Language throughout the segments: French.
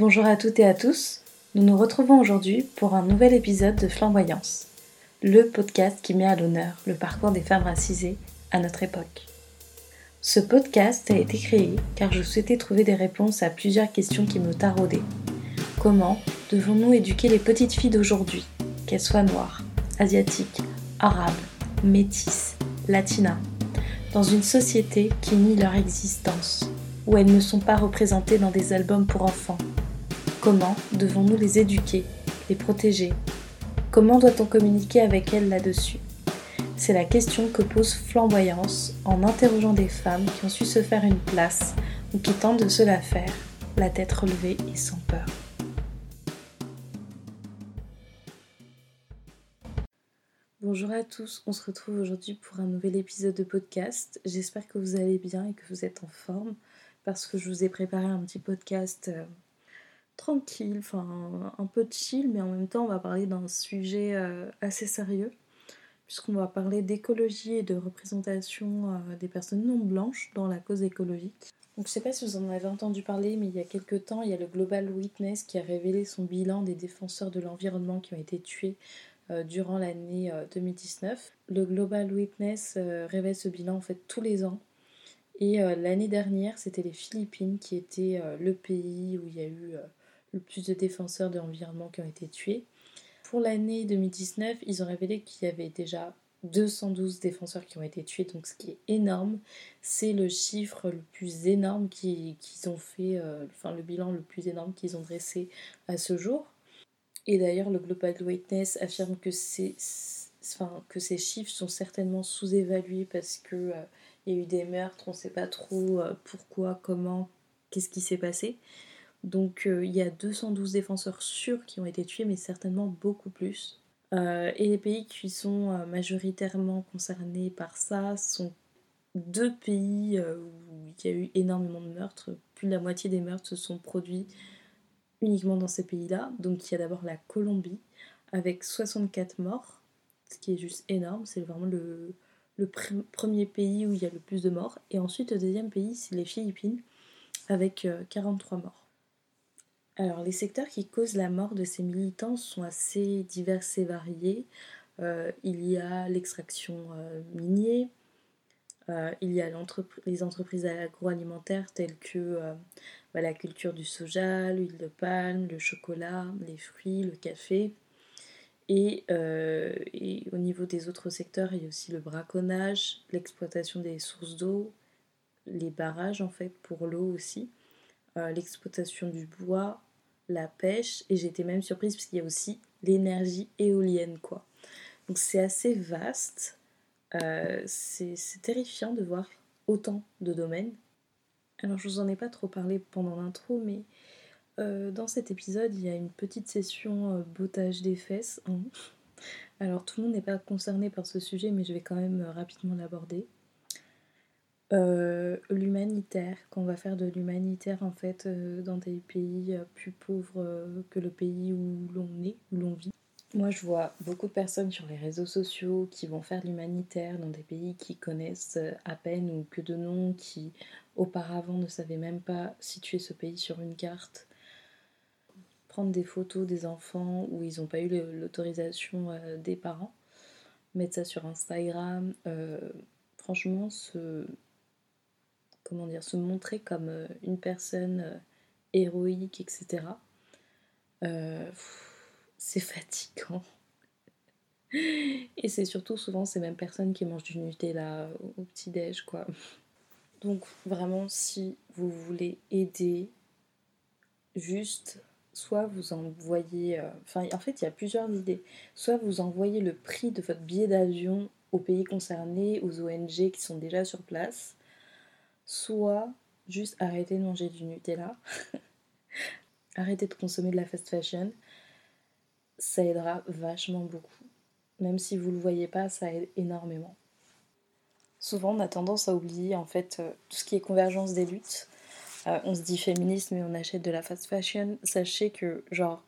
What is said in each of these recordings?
Bonjour à toutes et à tous. Nous nous retrouvons aujourd'hui pour un nouvel épisode de Flamboyance, le podcast qui met à l'honneur le parcours des femmes racisées à notre époque. Ce podcast a été créé car je souhaitais trouver des réponses à plusieurs questions qui me taraudaient. Comment devons-nous éduquer les petites filles d'aujourd'hui, qu'elles soient noires, asiatiques, arabes, métisses, latinas, dans une société qui nie leur existence, où elles ne sont pas représentées dans des albums pour enfants? Comment devons-nous les éduquer, les protéger? Comment doit-on communiquer avec elles là-dessus? C'est la question que pose Flamboyance en interrogeant des femmes qui ont su se faire une place ou qui tentent de se la faire, la tête relevée et sans peur. Bonjour à tous, on se retrouve aujourd'hui pour un nouvel épisode de podcast. J'espère que vous allez bien et que vous êtes en forme parce que je vous ai préparé un petit podcast euh, tranquille, enfin un peu chill, mais en même temps on va parler d'un sujet euh, assez sérieux, puisqu'on va parler d'écologie et de représentation euh, des personnes non blanches dans la cause écologique. Donc je sais pas si vous en avez entendu parler, mais il y a quelques temps, il y a le Global Witness qui a révélé son bilan des défenseurs de l'environnement qui ont été tués euh, durant l'année 2019. Le Global Witness révèle ce bilan en fait tous les ans. Et l'année dernière, c'était les Philippines qui étaient le pays où il y a eu le plus de défenseurs de l'environnement qui ont été tués. Pour l'année 2019, ils ont révélé qu'il y avait déjà 212 défenseurs qui ont été tués, donc ce qui est énorme. C'est le chiffre le plus énorme qu'ils ont fait, euh, enfin le bilan le plus énorme qu'ils ont dressé à ce jour. Et d'ailleurs, le Global Witness affirme que ces, enfin, que ces chiffres sont certainement sous-évalués parce qu'il euh, il y a eu des meurtres, on ne sait pas trop euh, pourquoi, comment, qu'est-ce qui s'est passé. Donc euh, il y a 212 défenseurs sûrs qui ont été tués, mais certainement beaucoup plus. Euh, et les pays qui sont euh, majoritairement concernés par ça sont deux pays où il y a eu énormément de meurtres. Plus de la moitié des meurtres se sont produits uniquement dans ces pays-là. Donc il y a d'abord la Colombie avec 64 morts, ce qui est juste énorme. C'est vraiment le, le premier pays où il y a le plus de morts. Et ensuite le deuxième pays, c'est les Philippines avec 43 morts. Alors, les secteurs qui causent la mort de ces militants sont assez divers et variés. Euh, il y a l'extraction euh, minière, euh, il y a les entreprises agroalimentaires telles que bah, la culture du soja, l'huile de palme, le chocolat, les fruits, le café. Et, et, au niveau des autres secteurs, il y a aussi le braconnage, l'exploitation des sources d'eau, les barrages en fait pour l'eau aussi, l'exploitation du bois, la pêche et j'étais même surprise parce qu'il y a aussi l'énergie éolienne quoi. Donc c'est assez vaste, euh, c'est terrifiant de voir autant de domaines. Alors je vous en ai pas trop parlé pendant l'intro mais euh, dans cet épisode il y a une petite session euh, bottage des fesses. Alors tout le monde n'est pas concerné par ce sujet mais je vais quand même rapidement l'aborder. Euh, l'humanitaire, qu'on va faire de l'humanitaire en fait euh, dans des pays euh, plus pauvres que le pays où l'on est, où l'on vit. Moi je vois beaucoup de personnes sur les réseaux sociaux qui vont faire de l'humanitaire dans des pays qui connaissent à peine ou que de nom, qui auparavant ne savaient même pas situer ce pays sur une carte. Prendre des photos des enfants où ils n'ont pas eu l'autorisation des parents, mettre ça sur Instagram. franchement, ce, comment dire, se montrer comme euh, une personne euh, héroïque, etc. Euh, c'est fatigant. Et c'est surtout souvent ces mêmes personnes qui mangent du Nutella au petit-déj, quoi. Donc vraiment, si vous voulez aider, juste, soit vous envoyez... Enfin, en fait, il y a plusieurs idées. Soit vous envoyez le prix de votre billet d'avion aux pays concernés, aux ONG qui sont déjà sur place soit juste arrêter de manger du Nutella, arrêter de consommer de la fast fashion, ça aidera vachement beaucoup. Même si vous ne le voyez pas, ça aide énormément. Souvent, on a tendance à oublier en fait euh, tout ce qui est convergence des luttes. Euh, on se dit féministe, mais on achète de la fast fashion. Sachez que, genre,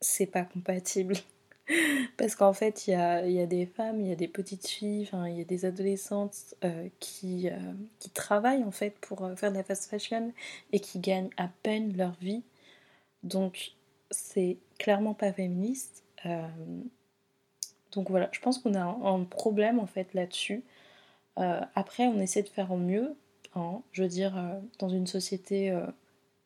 c'est pas compatible. Parce qu'en fait, il y a, des femmes, il y a des petites filles, il y a des adolescentes euh, qui, euh, qui travaillent en fait pour euh, faire de la fast fashion et qui gagnent à peine leur vie Donc c'est clairement pas féministe. donc voilà, je pense qu'on a un, problème en fait là-dessus. après, on essaie de faire au mieux. Hein. je veux dire, dans une société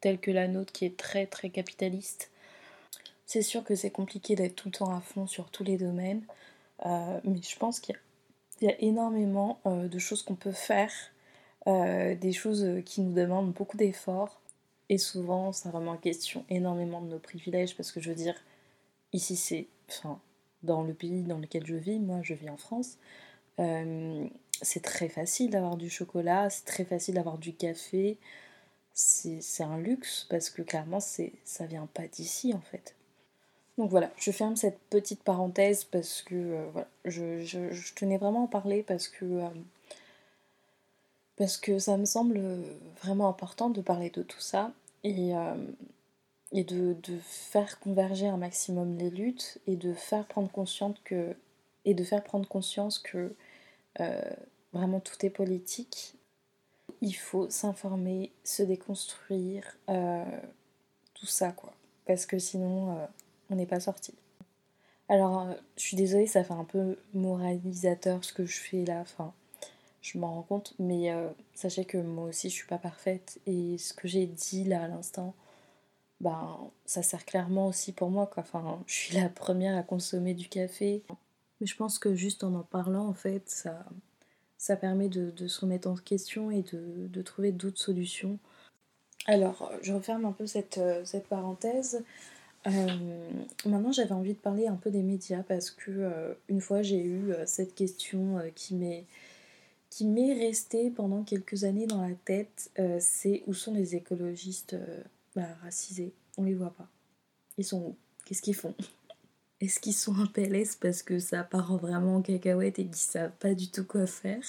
telle que la nôtre qui est très très capitaliste, c'est sûr que c'est compliqué d'être tout le temps à fond sur tous les domaines, euh, mais je pense qu'il y, a énormément euh, de choses qu'on peut faire, euh, des choses qui nous demandent beaucoup d'efforts, et souvent ça remet en question énormément de nos privilèges, parce que je veux dire, ici c'est, enfin, dans le pays dans lequel je vis, moi je vis en France, c'est très facile d'avoir du chocolat, c'est très facile d'avoir du café, c'est un luxe parce que clairement ça vient pas d'ici en fait. Donc voilà, je ferme cette petite parenthèse parce que euh, je, tenais vraiment à en parler parce que, euh, parce que ça me semble vraiment important de parler de tout ça et, euh, de, faire converger un maximum les luttes et de faire prendre conscience que, et de faire prendre conscience que vraiment tout est politique. Il faut s'informer, se déconstruire, tout ça quoi. Parce que sinon on n'est pas sorti. Alors, euh, je suis désolée, ça fait un peu moralisateur ce que je fais là, enfin, je m'en rends compte, mais euh, sachez que moi aussi je suis pas parfaite et ce que j'ai dit là à l'instant, ben, ça sert clairement aussi pour moi, quoi. Enfin, je suis la première à consommer du café, mais je pense que juste en en parlant, en fait, ça, ça permet de, se remettre en question et de, trouver d'autres solutions. Alors, je referme un peu cette, euh, cette parenthèse. Euh, maintenant, j'avais envie de parler un peu des médias parce que euh, une fois j'ai eu euh, cette question qui m'est qui m'est restée pendant quelques années dans la tête, c'est où sont les écologistes bah, racisés? On les voit pas. Ils sont où? Qu'est-ce qu'ils font? Est-ce qu'ils sont un PLS parce que ça part vraiment en cacahuète et qu'ils savent pas du tout quoi faire?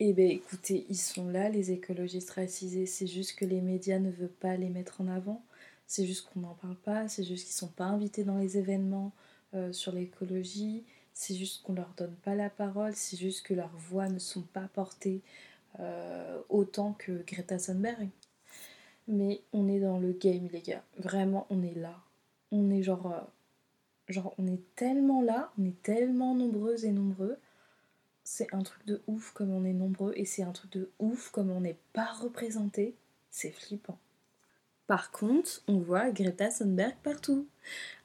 Eh bien écoutez, ils sont là les écologistes racisés, c'est juste que les médias ne veulent pas les mettre en avant c'est juste qu'on n'en parle pas, c'est juste qu'ils ne sont pas invités dans les événements euh, sur l'écologie, c'est juste qu'on leur donne pas la parole, c'est juste que leurs voix ne sont pas portées euh, autant que Greta Thunberg. Mais on est dans le game, les gars. Vraiment, on est là. On est genre. Euh, genre, on est tellement là, on est tellement nombreuses et nombreux. C'est un truc de ouf comme on est nombreux et c'est un truc de ouf comme on n'est pas représenté. C'est flippant. Par contre, on voit Greta Thunberg partout.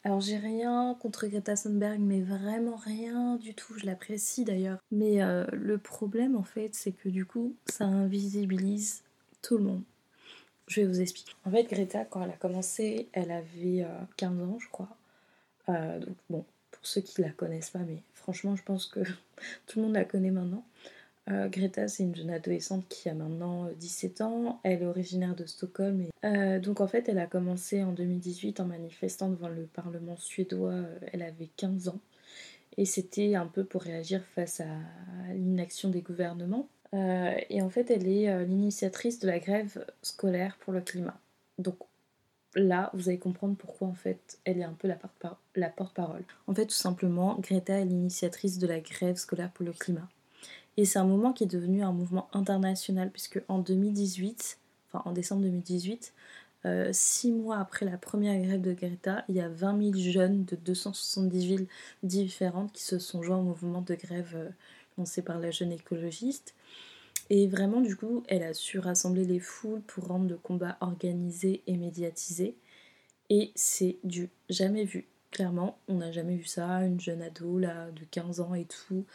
Alors j'ai rien contre Greta Thunberg, mais vraiment rien du tout. Je l'apprécie d'ailleurs. Mais euh, le problème en fait, c'est que du coup, ça invisibilise tout le monde. Je vais vous expliquer. En fait, Greta, quand elle a commencé, elle avait 15 euh, ans, je crois. Euh, donc bon, pour ceux qui la connaissent pas, mais franchement, je pense que tout le monde la connaît maintenant. Euh, Greta, c'est une jeune adolescente qui a maintenant 17 euh, ans. Elle est originaire de Stockholm. Euh, donc en fait, elle a commencé en 2018 en manifestant devant le Parlement suédois. Elle avait 15 ans. Et c'était un peu pour réagir face à l'inaction des gouvernements. et en fait, elle est l'initiatrice de la grève scolaire pour le climat. Donc là, vous allez comprendre pourquoi en fait elle est un peu la porte-parole. En fait, tout simplement, Greta est l'initiatrice de la grève scolaire pour le climat. Et c'est un mouvement qui est devenu un mouvement international, puisque en 2018, enfin en décembre 2018, euh, six mois après la première grève de Greta, il y a 20 000 jeunes de 270 villes différentes qui se sont joints au mouvement de grève euh, lancé par la jeune écologiste. Et vraiment, du coup, elle a su rassembler les foules pour rendre le combat organisé et médiatisé. Et c'est du jamais vu. Clairement, on n'a jamais vu ça. Une jeune ado de 15 ans et tout,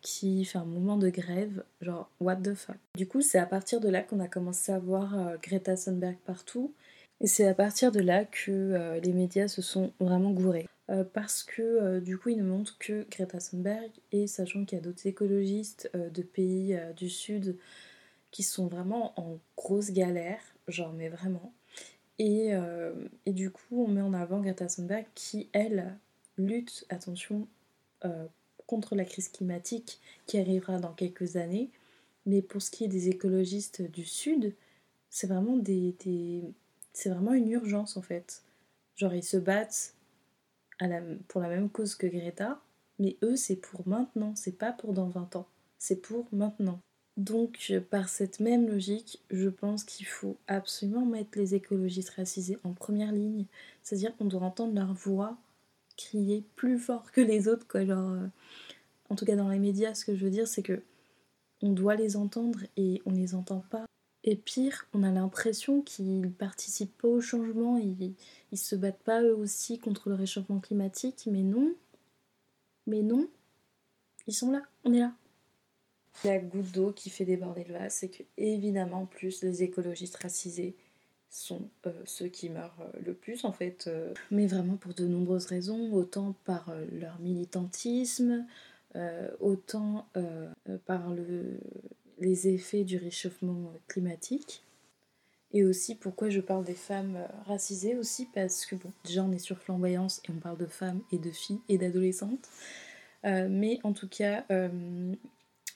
qui fait un mouvement de grève, genre what the fuck. Du coup, c'est à partir de là qu'on a commencé à voir euh, Greta Thunberg partout, et c'est à partir de là que euh, les médias se sont vraiment gourés. parce que du coup, ils ne montrent que Greta Thunberg, et sachant qu'il y a d'autres écologistes de pays du Sud qui sont vraiment en grosse galère, genre mais vraiment. Et, et, du coup, on met en avant Greta Thunberg qui, elle, lutte, attention, contre la crise climatique qui arrivera dans quelques années. Mais pour ce qui est des écologistes du Sud, c'est vraiment, des, c'est vraiment une urgence en fait. Genre ils se battent à la, pour la même cause que Greta, mais eux c'est pour maintenant, c'est pas pour dans 20 ans, c'est pour maintenant. Donc, par cette même logique, je pense qu'il faut absolument mettre les écologistes racisés en première ligne. C'est-à-dire qu'on doit entendre leur voix crier plus fort que les autres, quoi. Genre, euh, en tout cas dans les médias, ce que je veux dire, c'est que on doit les entendre et on les entend pas. Et pire, on a l'impression qu'ils participent pas au changement, ils, ils se battent pas eux aussi contre le réchauffement climatique, mais non, mais non, ils sont là, on est là. La goutte d'eau qui fait déborder le vase, c'est que évidemment, plus les écologistes racisés sont euh, ceux qui meurent euh, le plus en fait, euh, mais vraiment pour de nombreuses raisons, autant par leur militantisme, autant par le, les effets du réchauffement climatique. Et aussi pourquoi je parle des femmes racisées aussi parce que bon déjà on est sur flamboyance et on parle de femmes et de filles et d'adolescentes. mais en tout cas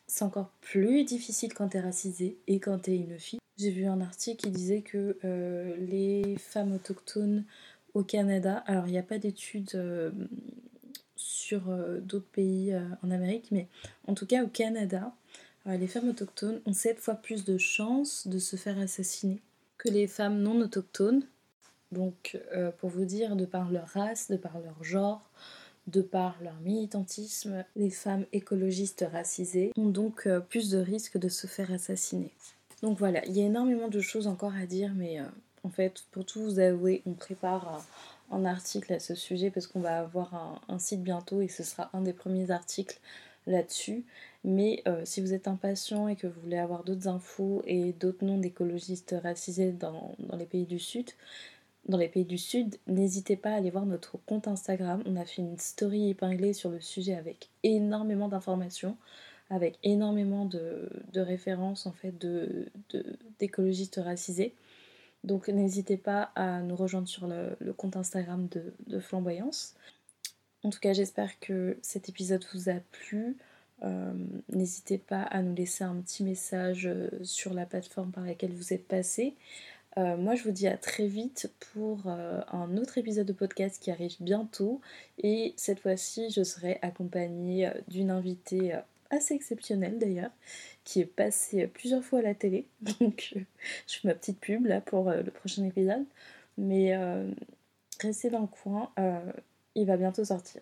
c'est encore plus difficile quand t'es racisée et quand t'es une fille. J'ai vu un article qui disait que euh, les femmes autochtones au Canada, alors il n'y a pas d'études euh, sur euh, d'autres pays en Amérique, mais en tout cas au Canada, les femmes autochtones ont 7 fois plus de chances de se faire assassiner que les femmes non autochtones. Donc pour vous dire, de par leur race, de par leur genre, de par leur militantisme, les femmes écologistes racisées ont donc plus de risques de se faire assassiner. Donc voilà, il y a énormément de choses encore à dire, mais euh, en fait, pour tout vous avouer, on prépare un, article à ce sujet parce qu'on va avoir un, site bientôt et ce sera un des premiers articles là-dessus. Mais euh, si vous êtes impatient et que vous voulez avoir d'autres infos et d'autres noms d'écologistes racisés dans les pays du Sud, dans les pays du Sud, n'hésitez pas à aller voir notre compte Instagram. On a fait une story épinglée sur le sujet avec énormément d'informations, avec énormément de, références en fait d'écologistes de, racisés. Donc n'hésitez pas à nous rejoindre sur le, compte Instagram de, Flamboyance. En tout cas, j'espère que cet épisode vous a plu. Euh, n'hésitez pas à nous laisser un petit message euh, sur la plateforme par laquelle vous êtes passé. Euh, moi, je vous dis à très vite pour un autre épisode de podcast qui arrive bientôt. Et cette fois-ci, je serai accompagnée d'une invitée assez exceptionnelle d'ailleurs, qui est passée plusieurs fois à la télé. Donc, je fais ma petite pub là pour le prochain épisode. Mais restez dans le coin, il va bientôt sortir.